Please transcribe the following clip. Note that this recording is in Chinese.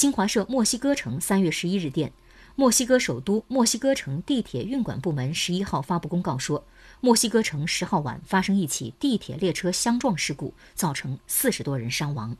新华社墨西哥城三月十一日电墨西哥首都墨西哥城地铁运管部门十一号发布公告说墨西哥城十号晚发生一起地铁列车相撞事故造成四十多人伤亡。